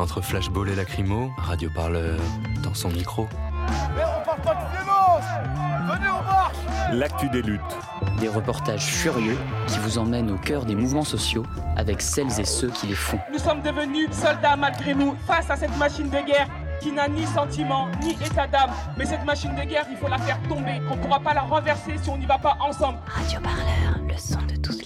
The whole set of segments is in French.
Entre flashball et lacrymo, Radio Parleur dans son micro. L'actu des luttes. Des reportages furieux qui vous emmènent au cœur des mouvements sociaux avec celles et ceux qui les font. Nous sommes devenus soldats malgré nous face à cette machine de guerre qui n'a ni sentiment ni état d'âme. Mais cette machine de guerre, il faut la faire tomber. On ne pourra pas la renverser si on n'y va pas ensemble. Radio Parleur, le son de toutes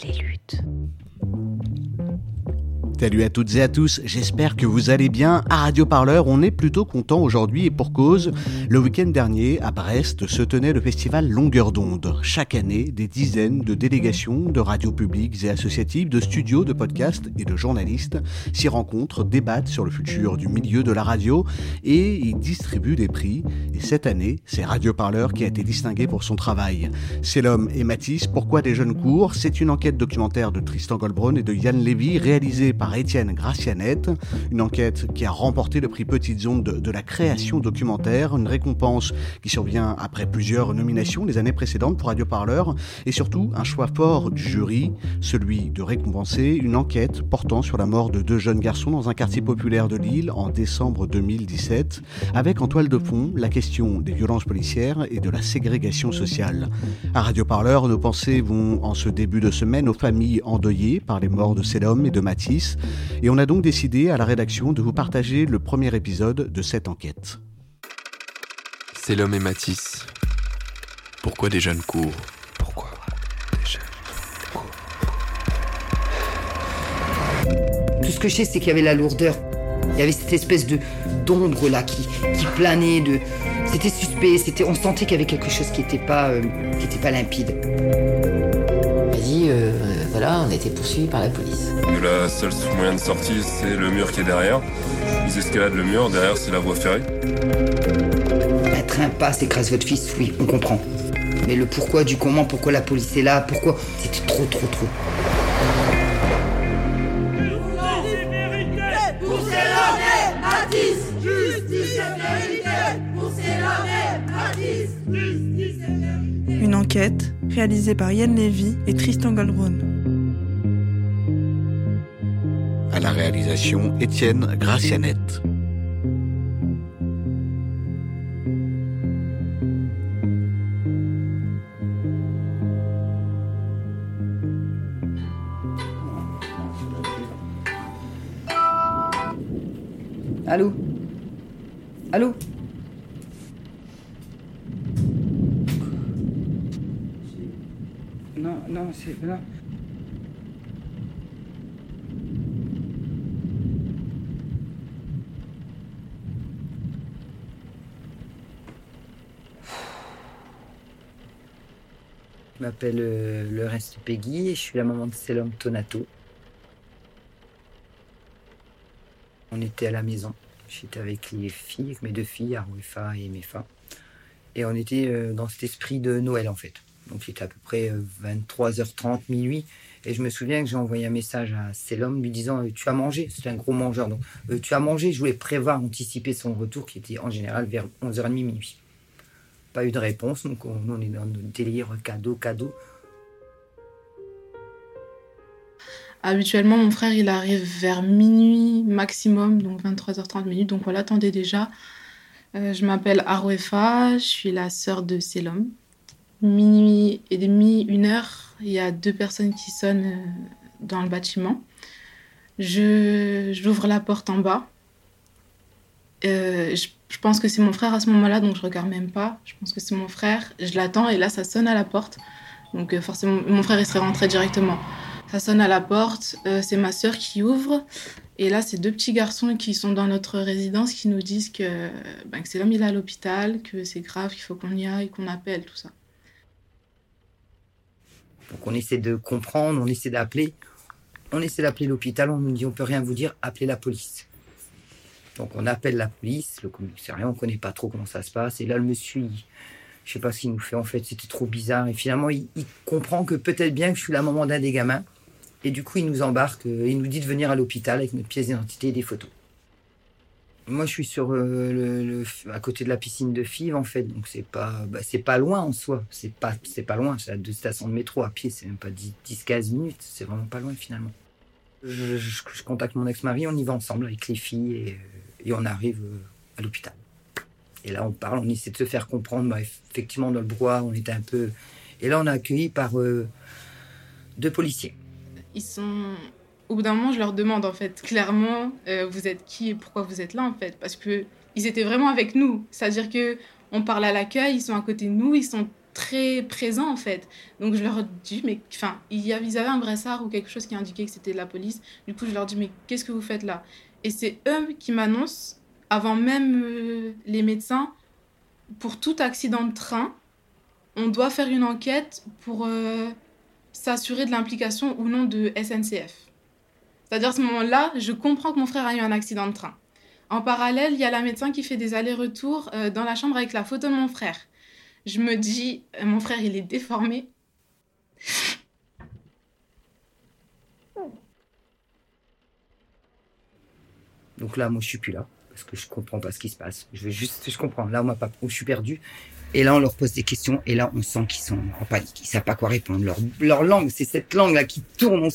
Salut à toutes et à tous, j'espère que vous allez bien. À Radio Parleur, on est plutôt content aujourd'hui et pour cause. Le week-end dernier, à Brest, se tenait le festival Longueur d'onde. Chaque année, des dizaines de délégations de radios publiques et associatives, de studios, de podcasts et de journalistes s'y rencontrent, débattent sur le futur du milieu de la radio et y distribuent des prix. Et cette année, c'est Radio Parleur qui a été distingué pour son travail. C'est l'homme et Matisse, Pourquoi des jeunes cours C'est une enquête documentaire de Tristan Goldbrun et de Yann Lévy réalisée par Étienne Gracianette, une enquête qui a remporté le prix Petites Ondes de la création documentaire, une récompense qui survient après plusieurs nominations les années précédentes pour Radio Parleur, et surtout un choix fort du jury, celui de récompenser une enquête portant sur la mort de deux jeunes garçons dans un quartier populaire de Lille en décembre 2017, avec en toile de fond la question des violences policières et de la ségrégation sociale. À Radio Parleur, nos pensées vont en ce début de semaine aux familles endeuillées par les morts de Célum et de Matisse, et on a donc décidé à la rédaction de vous partager le premier épisode de cette enquête. C'est l'homme et Matisse. Pourquoi des jeunes courent? Pourquoi des jeunes courent? Tout ce que je sais, c'est qu'il y avait la lourdeur. Il y avait cette espèce de d'ombre là qui, qui planait. De... C'était suspect. C'était, on sentait qu'il y avait quelque chose qui n'était pas, euh, qui était pas limpide. Euh, voilà, on a été poursuivis par la police. La seule moyen de sortie, c'est le mur qui est derrière. Ils escaladent le mur, derrière, c'est la voie ferrée. Un train passe, écrase votre fils, oui, on comprend. Mais le pourquoi du comment, pourquoi la police est là, pourquoi, c'était trop, trop, trop. Une enquête réalisée par Yann Lévy et Tristan Goldbrun. Étienne Gracianette. Allô? Allô? Non, non, c'est. Non. M'appelle euh, le reste Peggy et je suis la maman de Célum Tonato. On était à la maison. J'étais avec les filles, mes deux filles, Arouifa et Mefa. Et on était euh, dans cet esprit de Noël en fait. Donc il était à peu près euh, 23h30, minuit. Et je me souviens que j'ai envoyé un message à Célum lui disant euh, Tu as mangé? C'était un gros mangeur. Donc euh, tu as mangé? Je voulais prévoir, anticiper son retour qui était en général vers 11h30, minuit. Pas eu de réponse. Donc on, on est dans le délire cadeau, cadeau. Habituellement, mon frère, il arrive vers minuit maximum, donc 23h30 minutes. Donc voilà, attendez déjà. Euh, je m'appelle Arouefa, je suis la sœur de Célum. Minuit et demi, une heure, il y a deux personnes qui sonnent euh, dans le bâtiment. Je j'ouvre la porte en bas. Euh, je pense que c'est mon frère à ce moment-là, donc je regarde même pas. Je pense que c'est mon frère. Je l'attends et là, ça sonne à la porte. Donc euh, forcément, mon frère, il serait rentré directement. Ça sonne à la porte. euh, c'est ma sœur qui ouvre. Et là, c'est deux petits garçons qui sont dans notre résidence qui nous disent que, ben, que c'est l'homme, il est à l'hôpital, que c'est grave, qu'il faut qu'on y aille, qu'on appelle, tout ça. Donc on essaie de comprendre, on essaie d'appeler. On essaie d'appeler l'hôpital, on nous dit on peut rien vous dire, appelez la police. Donc on appelle la police, le commissariat, on connaît pas trop comment ça se passe. Et là, le monsieur, il- je sais pas ce qu'il nous fait en fait, c'était trop bizarre. Et finalement, il, comprend que peut-être bien que je suis la maman d'un des gamins. Et du coup, il nous embarque, euh, il nous dit de venir à l'hôpital avec notre pièce d'identité et des photos. Moi, je suis sur euh, le- à côté de la piscine de Fives, en fait, donc c'est pas, bah, c'est pas loin en soi. C'est pas, c'est pas loin. C'est à deux stations de métro à pied, c'est même pas 10-15 minutes. C'est vraiment pas loin finalement. Je, contacte mon ex-mari, on y va ensemble avec les filles et, et on arrive euh, à l'hôpital. Et là, on parle, on essaie de se faire comprendre. Bah, effectivement, dans le brouhaha, on était un peu. Et là, on est accueilli par euh, deux policiers. Ils sont. Au bout d'un moment, je leur demande en fait clairement, euh, vous êtes qui et pourquoi vous êtes là en fait, parce que ils étaient vraiment avec nous. C'est-à-dire que on parle à l'accueil, ils sont à côté de nous, ils sont très présents en fait. Donc je leur dis, mais enfin, ils avaient un brassard ou quelque chose qui indiquait que c'était de la police. Du coup, je leur dis, mais qu'est-ce que vous faites là? Et c'est eux qui m'annoncent, avant même euh, les médecins, pour tout accident de train, on doit faire une enquête pour euh, s'assurer de l'implication ou non de SNCF. C'est-à-dire à ce moment-là, je comprends que mon frère a eu un accident de train. En parallèle, il y a la médecin qui fait des allers-retours euh, dans la chambre avec la photo de mon frère. Je me dis, euh, mon frère, il est déformé. Donc là, moi, je suis plus là parce que je comprends pas ce qui se passe. Je veux juste, je comprends. Là, on m'a pas, je suis perdu. Et là, on leur pose des questions et là, on sent qu'ils sont en panique. Ils savent pas quoi répondre. Leur, leur langue, c'est cette langue là qui tourne.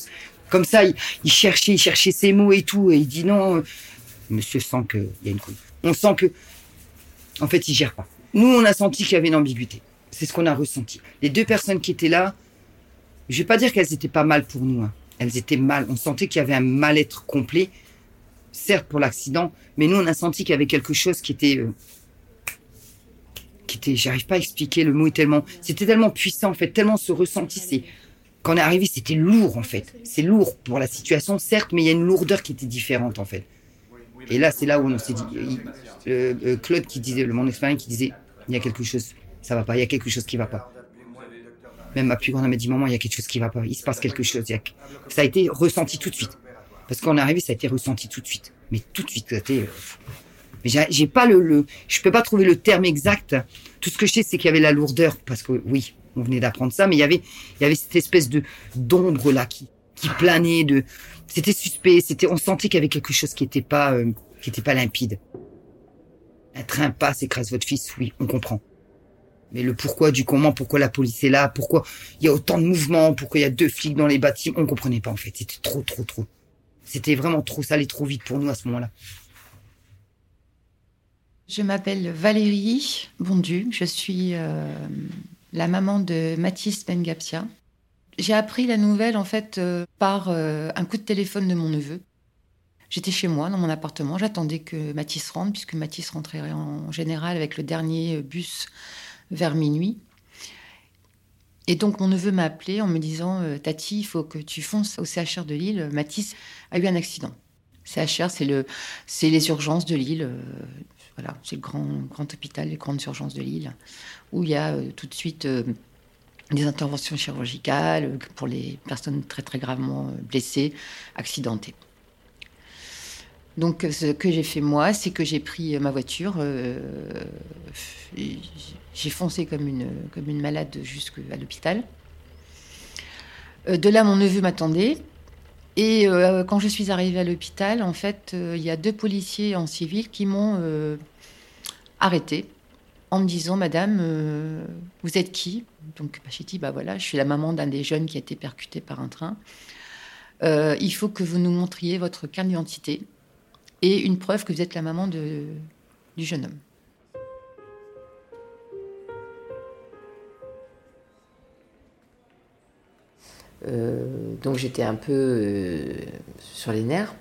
Comme ça, il, il cherchait, il cherchait ses mots et tout. Et il dit non. euh, Monsieur sent qu'il y a une couille. On sent que, en fait, il gère pas. Nous, on a senti qu'il y avait une ambiguïté. C'est ce qu'on a ressenti. Les deux personnes qui étaient là, je vais pas dire qu'elles étaient pas mal pour nous. hein. Elles étaient mal. On sentait qu'il y avait un mal-être complet certes pour l'accident, mais nous on a senti qu'il y avait quelque chose qui était, euh, qui était, j'arrive pas à expliquer le mot est tellement, c'était tellement puissant en fait, tellement ce ressenti, c'est quand on est arrivé c'était lourd en fait, c'est lourd pour la situation certes, mais il y a une lourdeur qui était différente en fait. Et là c'est là où on s'est dit, euh, euh, Claude qui disait, le mon expérience qui disait, il y a quelque chose, ça va pas, il y a quelque chose qui va pas. Même ma plus grande m'a dit, maman, il y a quelque chose qui va pas, il se passe quelque chose. Ça a été ressenti tout de suite. Parce qu'on est arrivé, ça a été ressenti tout de suite. Mais tout de suite, ça a été. euh, Mais j'ai pas le, je peux pas trouver le terme exact. Tout ce que je sais, c'est qu'il y avait la lourdeur, parce que oui, on venait d'apprendre ça, mais il y avait, il y avait cette espèce de d'ombre là qui, qui planait, de, c'était suspect, c'était, on sentait qu'il y avait quelque chose qui était pas, euh, qui était pas limpide. Un train passe, écrase votre fils, oui, on comprend. Mais le pourquoi du comment, pourquoi la police est là, pourquoi il y a autant de mouvements, pourquoi il y a deux flics dans les bâtiments, on comprenait pas en fait. C'était trop, trop, trop. C'était vraiment trop, ça allait trop vite pour nous à ce moment-là. Je m'appelle Valérie Bondu, je suis euh, la maman de Mathis Bengapsia. J'ai appris la nouvelle en fait euh, par euh, un coup de téléphone de mon neveu. J'étais chez moi dans mon appartement, j'attendais que Mathis rentre puisque Mathis rentrait en général avec le dernier bus vers minuit. Et donc mon neveu m'a appelé en me disant euh, Tati, il faut que tu fonces au CHR de Lille. Mathis a eu un accident. CHR, c'est le, c'est les urgences de Lille. euh, voilà, c'est le grand, grand hôpital, les grandes urgences de Lille, où il y a euh, tout de suite euh, des interventions chirurgicales euh, pour les personnes très très gravement euh, blessées, accidentées. Donc, euh, ce que j'ai fait moi, c'est que j'ai pris ma voiture, j'ai foncé comme une, comme une malade jusqu'à l'hôpital. De là, mon neveu m'attendait. Et quand je suis arrivée à l'hôpital, en fait, il y a deux policiers en civil qui m'ont arrêtée en me disant Madame, euh, vous êtes qui? Donc bah, j'ai dit Bah voilà, je suis la maman d'un des jeunes qui a été percuté par un train. Euh, il faut que vous nous montriez votre carte d'identité et une preuve que vous êtes la maman du jeune homme. donc j'étais un peu sur les nerfs.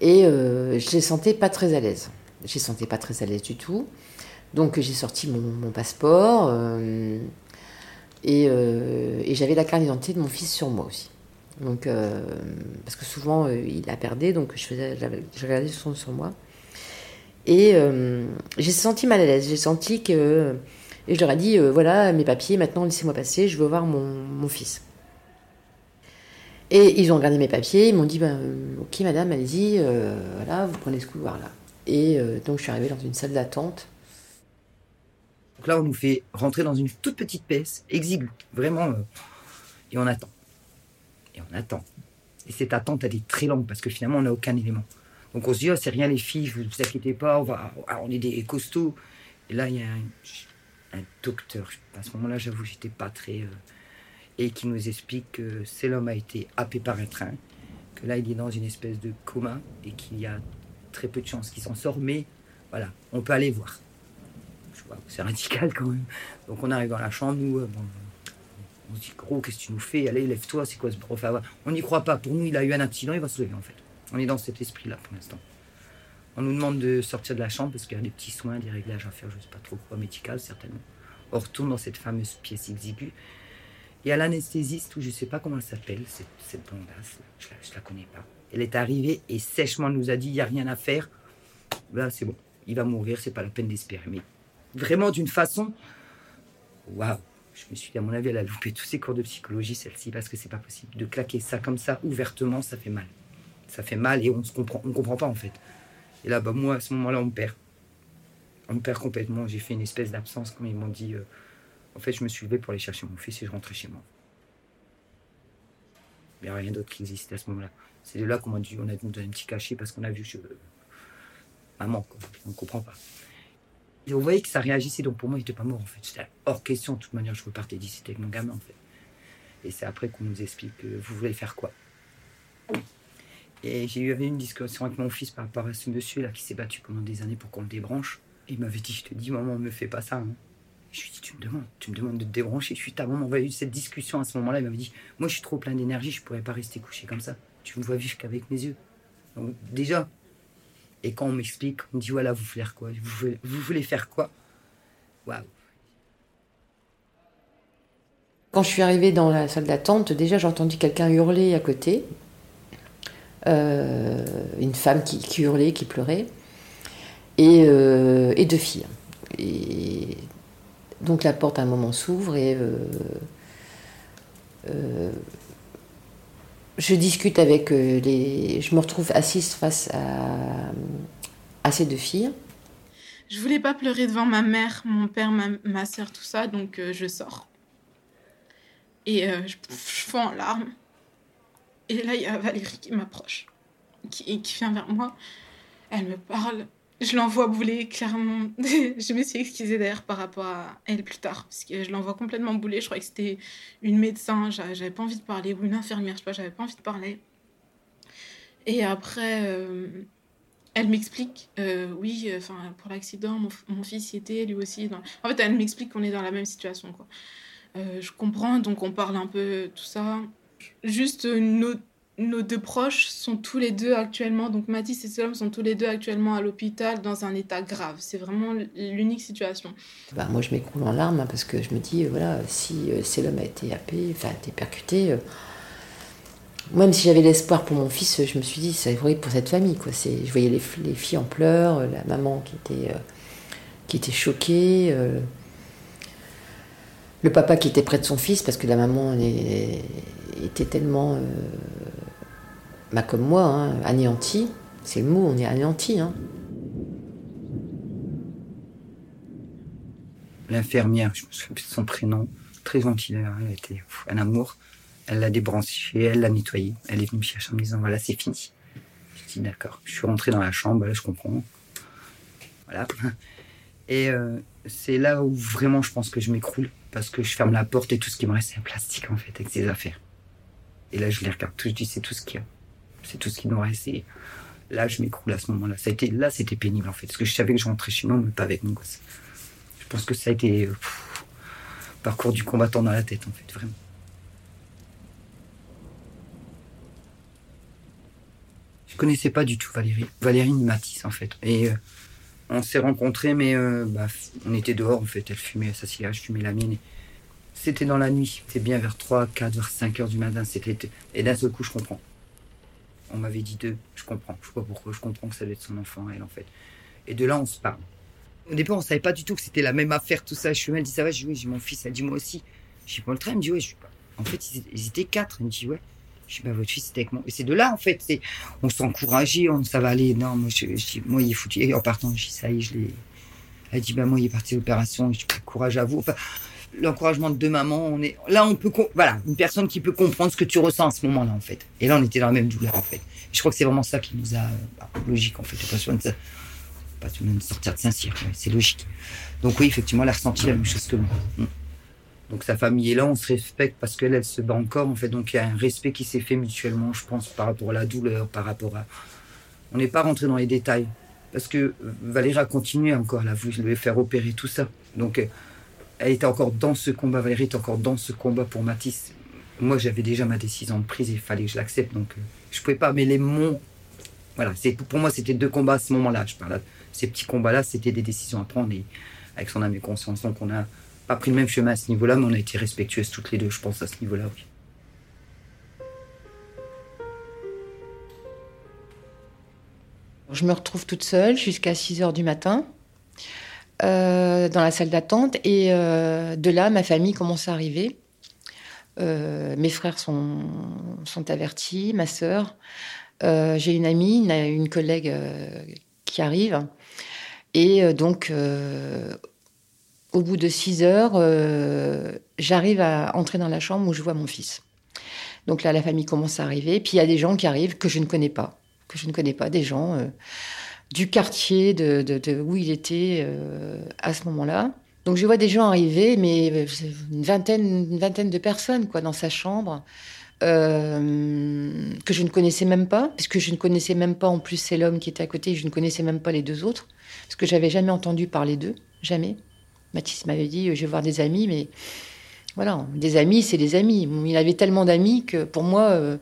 Et je les sentais pas très à l'aise. Je les sentais pas très à l'aise du tout. Donc j'ai sorti mon, passeport et, et j'avais la carte d'identité de mon fils sur moi aussi. Donc, parce que souvent il la perdait, donc je, regardais sur moi. Et euh, j'ai senti mal à l'aise. J'ai senti que. Et je leur ai dit euh, voilà, mes papiers, maintenant laissez-moi passer, je veux voir mon, fils. Et ils ont regardé mes papiers, ils m'ont dit ben, ok, madame, allez-y, euh, voilà, vous prenez ce couloir-là. Et donc je suis arrivée dans une salle d'attente. Donc là, on nous fait rentrer dans une toute petite pièce, exiguë, vraiment. et on attend. Et on attend. Et cette attente, elle est très longue parce que finalement, on n'a aucun élément. Donc on se dit, oh, c'est rien les filles, vous vous inquiétez pas, on, va, ah, on est des costauds. Et là, il y a un, docteur, à ce moment-là, j'avoue, j'étais pas très. Euh, et qui nous explique que c'est l'homme a été happé par un train, que là, il est dans une espèce de coma et qu'il y a très peu de chances qu'il s'en sorte, mais voilà, on peut aller voir. C'est radical quand même. Donc on arrive dans la chambre, nous, euh, on se dit, gros, qu'est-ce que tu nous fais? Allez, lève-toi, c'est quoi ce prof On n'y croit pas. Pour nous, il a eu un accident, il va se lever en fait. On est dans cet esprit-là pour l'instant. On nous demande de sortir de la chambre parce qu'il y a des petits soins, des réglages à faire, je ne sais pas trop quoi, médical certainement. On retourne dans cette fameuse pièce exiguë. Et à l'anesthésiste, ou je ne sais pas comment elle s'appelle, cette, cette blondasse, je ne la, connais pas. Elle est arrivée et sèchement nous a dit il n'y a rien à faire. Là, c'est bon, il va mourir, c'est pas la peine d'espérer. Mais vraiment d'une façon. Waouh! Je me suis dit, à mon avis, elle a loupé tous ses cours de psychologie, celle-ci, parce que c'est pas possible. De claquer ça comme ça, ouvertement, ça fait mal ça fait mal et on ne comprend, on comprend pas en fait. Et là, bah, moi, à ce moment-là, on me perd. On me perd complètement. J'ai fait une espèce d'absence, comme ils m'ont dit. Euh, en fait, je me suis levé pour aller chercher mon fils et je rentrais chez moi. Il n'y a rien d'autre qui existait à ce moment-là. C'est de là qu'on m'a dit, on a dû donner un petit cachet parce qu'on a vu je... maman, quoi. on ne comprend pas. Et on voyait que ça réagissait, donc pour moi, il n'était pas mort en fait. C'était hors question, de toute manière, je repartais d'ici avec mon gamin en fait. Et c'est après qu'on nous explique, euh, vous voulez faire quoi et j'ai eu une discussion avec mon fils par rapport à ce monsieur-là qui s'est battu pendant des années pour qu'on le débranche. Il m'avait dit, je te dis, maman, me fais pas ça. Hein. Je lui ai dit, tu me demandes, tu me demandes de te débrancher. Je suis ta maman, on a eu cette discussion à ce moment-là. Il m'avait dit, moi, je suis trop plein d'énergie, je pourrais pas rester couché comme ça. Tu me vois vivre qu'avec mes yeux. Donc, déjà. Et quand on m'explique, on me dit, voilà, vous voulez faire quoi? Vous voulez, vous voulez faire quoi? Waouh Quand je suis arrivée dans la salle d'attente, déjà j'ai entendu quelqu'un hurler à côté. Euh, une femme qui, hurlait, qui pleurait, et, euh, et, deux filles. Et donc la porte à un moment s'ouvre et euh, je discute avec les. Je me retrouve assise face à, à ces deux filles. Je voulais pas pleurer devant ma mère, mon père, ma, ma soeur, tout ça, donc je sors. Et je, je en larmes. Et là, il y a Valérie qui m'approche, qui vient vers moi. Elle me parle. Je l'envoie bouler, clairement. je me suis excusée d'ailleurs par rapport à elle plus tard, parce que je l'envoie complètement bouler. Je crois que c'était une médecin, j'avais pas envie de parler, ou une infirmière, je sais pas, j'avais pas envie de parler. Et après, euh, elle m'explique, euh, oui, enfin, pour l'accident, mon, fils y était, lui aussi. En fait, elle m'explique qu'on est dans la même situation. Euh, je comprends, donc on parle un peu tout ça. Juste, euh, nos, nos, deux proches sont tous les deux actuellement, donc Mathis et Selom sont tous les deux actuellement à l'hôpital dans un état grave. C'est vraiment l'unique situation. Bah, moi, je m'écroule en larmes hein, parce que je me dis, euh, voilà, si euh, a été happé, enfin, a été percuté. même si j'avais l'espoir pour mon fils, je me suis dit, c'est vrai pour cette famille. Quoi. Je voyais les, les, filles en pleurs, la maman qui était, qui était choquée le papa qui était près de son fils parce que la maman était tellement, euh, bah, comme moi, hein, anéantie. C'est le mot, on est anéanti. Hein. L'infirmière, je me souviens de son prénom, très gentille, elle était un amour. Elle l'a débranché, elle l'a nettoyé. Elle est venue me chercher en me disant voilà, c'est fini. Je dis d'accord. Je suis rentré dans la chambre, là, je comprends. Voilà. Et euh, c'est là où vraiment je pense que je m'écroule parce que je ferme la porte et tout ce qui me reste c'est un plastique en fait avec ses affaires. Et là je les regarde tout, je dis c'est tout ce qu'il y a, c'est tout ce qui nous reste. Là, je m'écroule à ce moment-là. Ça a été, là, c'était pénible en fait, parce que je savais que je rentrais chez moi, mais pas avec mon gosse. Je pense que ça a été pff, parcours du combattant dans la tête en fait, vraiment. Je connaissais pas du tout Valérie, Valérie Matisse en fait. Et euh, on s'est rencontrés, mais euh, bah, on était dehors en fait. Elle fumait sa cigarette, je fumais la mienne. Et... C'était dans la nuit, c'était bien vers 3, 4, 5 heures du matin. C'était... Et d'un seul coup, je comprends. On m'avait dit deux. Je comprends. Je sais pas pourquoi. Je comprends que ça doit être son enfant, elle, en fait. Et de là, on se parle. Au départ, on savait pas du tout que c'était la même affaire, tout ça. Je suis elle dit ça va, je dis oui, j'ai mon fils, elle dit moi aussi. J'ai pas le train, elle me dit ouais, je suis pas. En fait, ils, étaient quatre. Elle me dit ouais. Je dis bah votre fils était avec moi. Et c'est de là en fait, on s'encourageait, on ça va aller. Non, moi je, je moi il est foutu. Et en partant, je dis ça y est, je l'ai. Elle dit bah moi il est parti l'opération. Je dis courage à vous. Enfin, l'encouragement de deux mamans, on est là, on peut voilà une personne qui peut comprendre ce que tu ressens à ce moment-là en fait. Et là, on était dans la même douleur en fait. Je crois que c'est vraiment ça qui nous a bah, logique en fait. Pas besoin de pas besoin de sortir de Saint-Cyr, c'est logique. Donc oui, effectivement, elle a ressenti la même chose que moi. Mm. Donc sa famille est là, on se respecte parce qu'elle, elle se bat encore, en fait. Donc il y a un respect qui s'est fait mutuellement, je pense, par rapport à la douleur, par rapport à... On n'est pas rentré dans les détails. Parce que Valérie a continué encore, elle a voulu le faire opérer, tout ça. Donc elle était encore dans ce combat, Valérie était encore dans ce combat pour Matisse. Moi, j'avais déjà ma décision de prise, il fallait que je l'accepte. Donc euh, je pouvais pas mêler mon... Voilà, pour moi, c'était deux combats à ce moment-là. Je parle ces petits combats-là, c'était des décisions à prendre et avec son âme et conscience. Donc on n'a pas pris le même chemin à ce niveau-là, mais on a été respectueuses toutes les deux, je pense, à ce niveau-là, oui. Je me retrouve toute seule jusqu'à 6 heures du matin euh, dans la salle d'attente. Et euh, de là, ma famille commence à arriver. Euh, mes frères sont, sont avertis, ma sœur. J'ai une amie, une, une collègue qui arrive. Et donc, au bout de 6 heures, j'arrive à entrer dans la chambre où je vois mon fils. Donc là, la famille commence à arriver. Puis il y a des gens qui arrivent que je ne connais pas que je ne connais pas, des gens du quartier de, où il était euh, à ce moment-là. Donc je vois des gens arriver, mais une vingtaine, une vingtaine de personnes quoi dans sa chambre euh, que je ne connaissais même pas, puisque je ne connaissais même pas en plus c'est l'homme qui était à côté, je ne connaissais même pas les deux autres, parce que j'avais jamais entendu parler d'eux, jamais. Mathis m'avait dit je vais voir des amis, mais voilà, des amis c'est des amis. Il avait tellement d'amis que pour moi euh,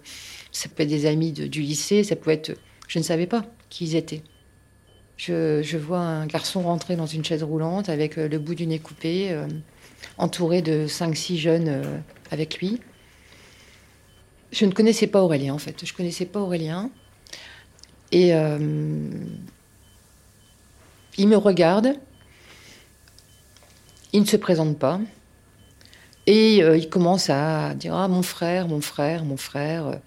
ça peut être des amis du lycée, ça pouvait être. Je ne savais pas qui ils étaient. Je, vois un garçon rentrer dans une chaise roulante avec le bout du nez coupé, euh, entouré de 5-6 jeunes euh, avec lui. Je ne connaissais pas Aurélien en fait. Je ne connaissais pas Aurélien. Et euh, il me regarde. Il ne se présente pas. Et euh, il commence à dire Ah, mon frère, mon frère, mon frère.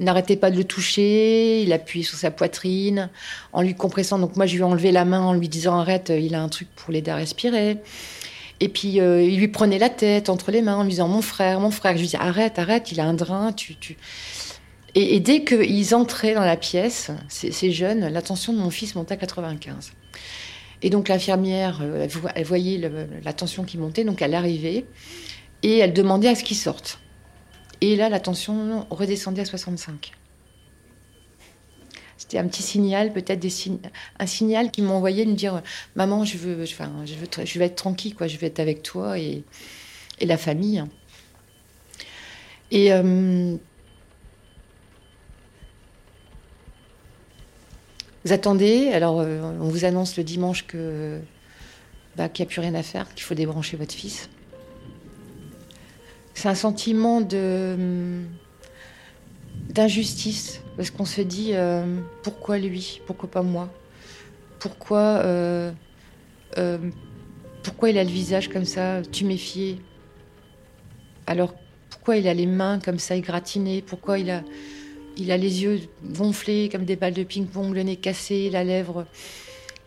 Euh, n'arrêtait pas de le toucher, il appuie sur sa poitrine en lui compressant. Donc moi, je lui ai enlevé la main en lui disant arrête, il a un truc pour l'aider à respirer. Et puis euh, il lui prenait la tête entre les mains en lui disant mon frère, mon frère. Je lui disais arrête, arrête, il a un drain, tu, tu... Et, dès qu'ils entraient dans la pièce, ces, jeunes, l'attention de mon fils montait à 95. Et donc l'infirmière, euh, elle voyait le, la tension qui montait, donc elle arrivait et elle demandait à ce qu'il sorte. Et là, la tension redescendait à 65. C'était un petit signal, peut-être un signal qui m'envoyait me dire Maman, je veux, je veux, vais être tranquille, quoi. je vais être avec toi et, la famille. Et. Euh... Vous attendez, alors euh, on vous annonce le dimanche bah, qu'il n'y a plus rien à faire, qu'il faut débrancher votre fils. C'est un sentiment de d'injustice parce qu'on se dit euh, pourquoi lui, pourquoi pas moi, pourquoi euh, euh, pourquoi il a le visage comme ça, tuméfié, alors pourquoi il a les mains comme ça égratignées, pourquoi il a il a les yeux gonflés comme des balles de ping-pong, le nez cassé, la lèvre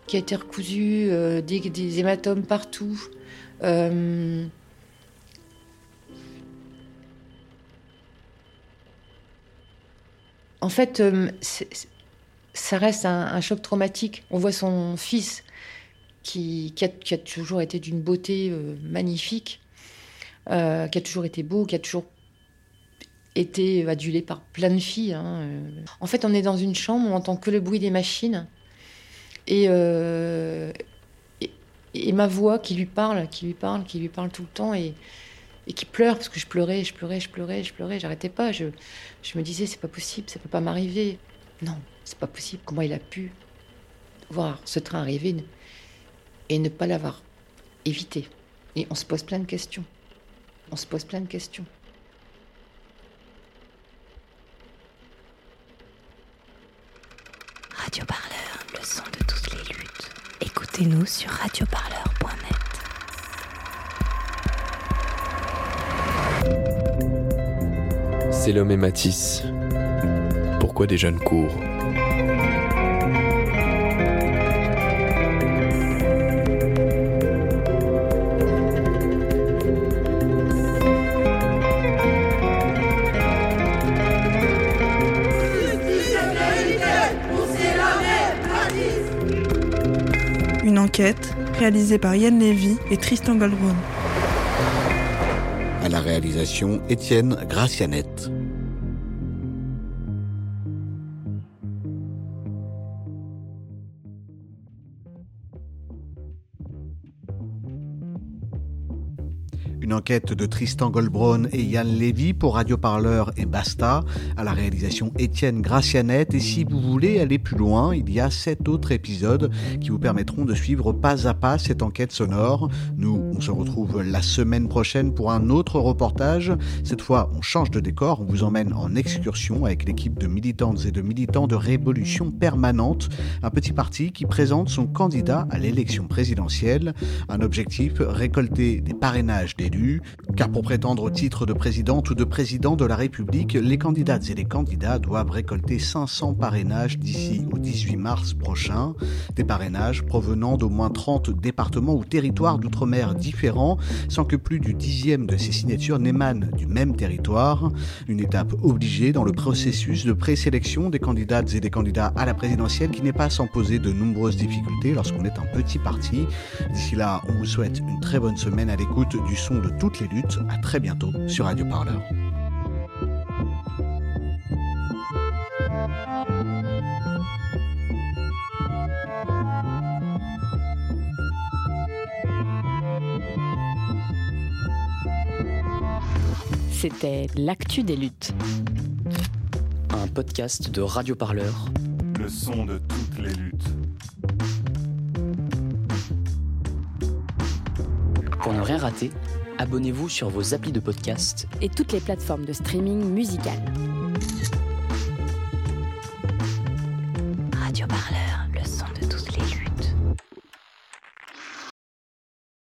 qui a été recousue, des, des, hématomes partout? En fait, euh, ça reste un, choc traumatique. On voit son fils qui, a, toujours été d'une beauté euh, magnifique, euh, qui a toujours été beau, qui a toujours été adulé par plein de filles. Hein. En fait, on est dans une chambre, on entend que le bruit des machines et, et, et, ma voix qui lui parle, qui lui parle, qui lui parle tout le temps. Et, et qui pleure parce que je pleurais, je pleurais, je pleurais, je pleurais, j'arrêtais pas. Je, je me disais, c'est pas possible, ça peut pas m'arriver. Non, c'est pas possible. Comment il a pu voir ce train arriver et ne pas l'avoir évité? Et on se pose plein de questions. On se pose plein de questions. Radio Parleur, le son de toutes les luttes. Écoutez-nous sur radioparleur.net. C'est l'homme et Matisse. Pourquoi des jeunes courent Une enquête réalisée par Yann Lévy et Tristan Goldbrun. À la réalisation, Étienne Gracianette. De Tristan Goldbrun et Yann Lévy pour Radio Parleur et Basta, à la réalisation Étienne Gracianette. Et si vous voulez aller plus loin, il y a sept autres épisodes qui vous permettront de suivre pas à pas cette enquête sonore. Nous, on se retrouve la semaine prochaine pour un autre reportage. Cette fois, on change de décor, on vous emmène en excursion avec l'équipe de militantes et de militants de Révolution Permanente, un petit parti qui présente son candidat à l'élection présidentielle. Un objectif, récolter des parrainages d'élus car pour prétendre au titre de présidente ou de président de la République, les candidates et les candidats doivent récolter 500 parrainages d'ici au 18 mars prochain. Des parrainages provenant d'au moins 30 départements ou territoires d'outre-mer différents, sans que plus du dixième de ces signatures n'émanent du même territoire. Une étape obligée dans le processus de présélection des candidates et des candidats à la présidentielle qui n'est pas sans poser de nombreuses difficultés lorsqu'on est un petit parti. D'ici là, on vous souhaite une très bonne semaine à l'écoute du son de toutes les luttes. À très bientôt sur Radio Parleur. C'était l'actu des luttes. Un podcast de Radio Parleur. Le son de toutes les luttes. Pour ne rien rater, abonnez-vous sur vos applis de podcast Et toutes les plateformes de streaming musical.